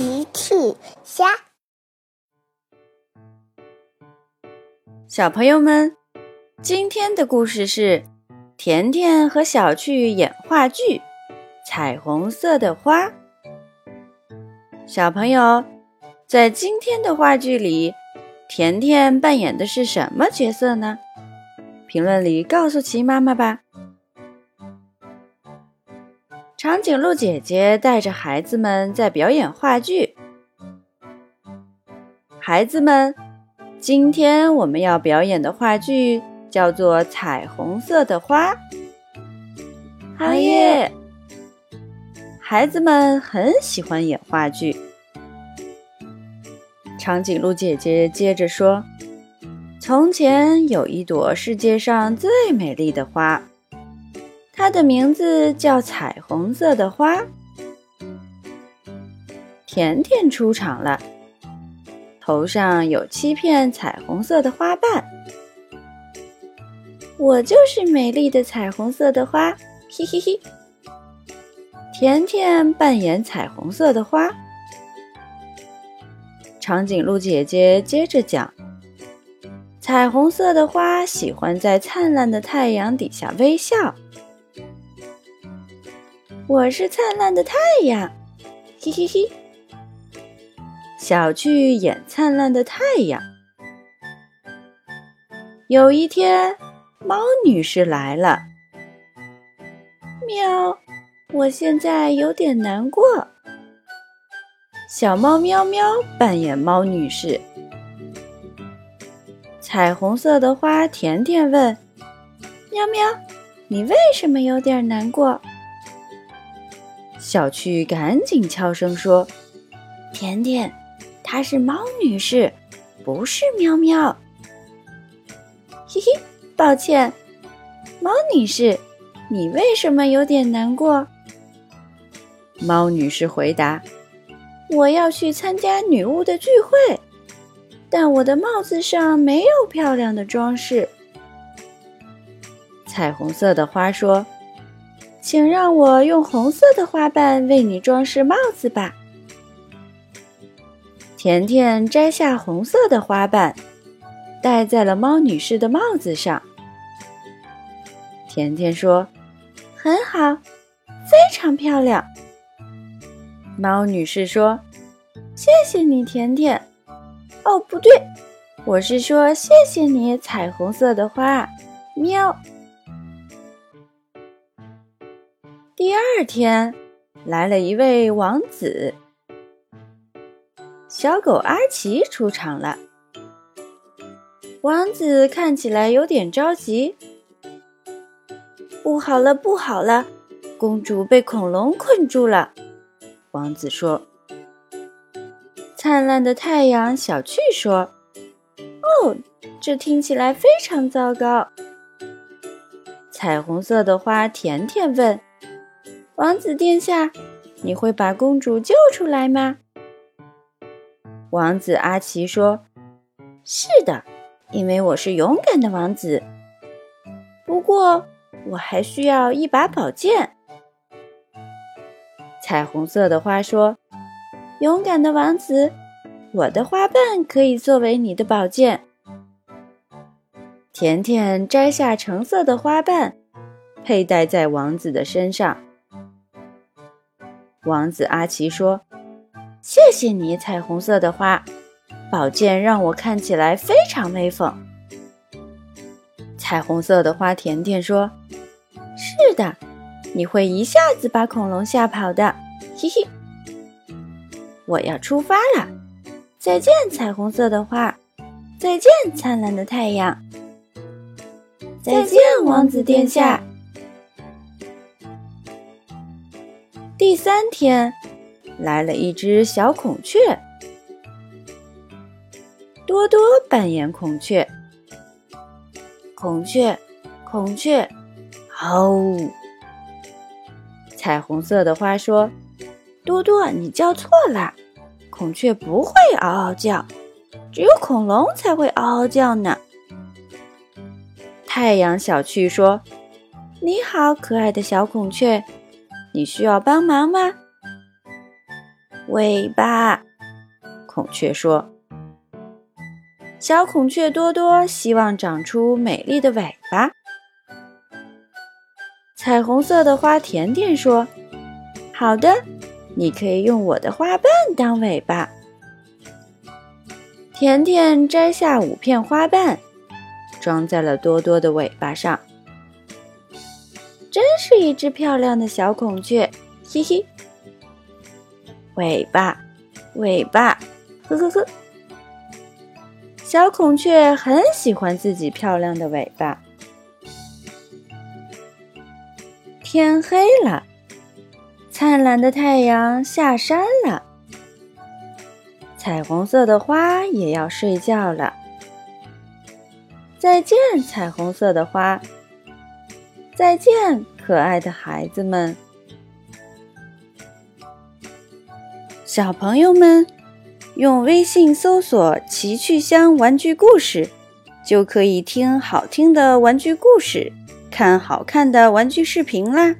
奇趣虾，小朋友们，今天的故事是甜甜和小趣演话剧《彩虹色的花》。小朋友，在今天的话剧里，甜甜扮演的是什么角色呢？评论里告诉奇妈妈吧。长颈鹿姐姐带着孩子们在表演话剧。孩子们，今天我们要表演的话剧叫做《彩虹色的花》。好耶！孩子们很喜欢演话剧。长颈鹿姐姐接着说：“从前有一朵世界上最美丽的花。”它的名字叫彩虹色的花。甜甜出场了，头上有七片彩虹色的花瓣。我就是美丽的彩虹色的花，嘿嘿嘿。甜甜扮演彩虹色的花。长颈鹿姐姐接着讲：彩虹色的花喜欢在灿烂的太阳底下微笑。我是灿烂的太阳，嘿嘿嘿。小趣演灿烂的太阳。有一天，猫女士来了。喵，我现在有点难过。小猫喵喵扮演猫女士。彩虹色的花甜甜问：喵喵，你为什么有点难过？小趣赶紧悄声说：“甜甜，她是猫女士，不是喵喵。”嘿嘿，抱歉，猫女士，你为什么有点难过？猫女士回答：“我要去参加女巫的聚会，但我的帽子上没有漂亮的装饰。”彩虹色的花说。请让我用红色的花瓣为你装饰帽子吧。甜甜摘下红色的花瓣，戴在了猫女士的帽子上。甜甜说：“很好，非常漂亮。”猫女士说：“谢谢你，甜甜。”哦，不对，我是说谢谢你，彩虹色的花。喵。第二天，来了一位王子。小狗阿奇出场了。王子看起来有点着急。不好了，不好了，公主被恐龙困住了。王子说：“灿烂的太阳。”小趣说：“哦，这听起来非常糟糕。”彩虹色的花甜甜问。王子殿下，你会把公主救出来吗？王子阿奇说：“是的，因为我是勇敢的王子。不过，我还需要一把宝剑。”彩虹色的花说：“勇敢的王子，我的花瓣可以作为你的宝剑。”甜甜摘下橙色的花瓣，佩戴在王子的身上。王子阿奇说：“谢谢你，彩虹色的花，宝剑让我看起来非常威风。”彩虹色的花甜甜说：“是的，你会一下子把恐龙吓跑的。”嘿嘿，我要出发了，再见，彩虹色的花，再见，灿烂的太阳，再见，王子殿下。第三天，来了一只小孔雀。多多扮演孔雀。孔雀，孔雀，嗷！彩虹色的花说：“多多，你叫错了，孔雀不会嗷嗷叫，只有恐龙才会嗷嗷叫呢。”太阳小趣说：“你好，可爱的小孔雀。”你需要帮忙吗？尾巴。孔雀说：“小孔雀多多希望长出美丽的尾巴。”彩虹色的花甜甜说：“好的，你可以用我的花瓣当尾巴。”甜甜摘下五片花瓣，装在了多多的尾巴上。真是一只漂亮的小孔雀，嘿嘿。尾巴，尾巴，呵呵呵。小孔雀很喜欢自己漂亮的尾巴。天黑了，灿烂的太阳下山了，彩虹色的花也要睡觉了。再见，彩虹色的花。再见，可爱的孩子们。小朋友们，用微信搜索“奇趣箱玩具故事”，就可以听好听的玩具故事。看好看的玩具视频啦！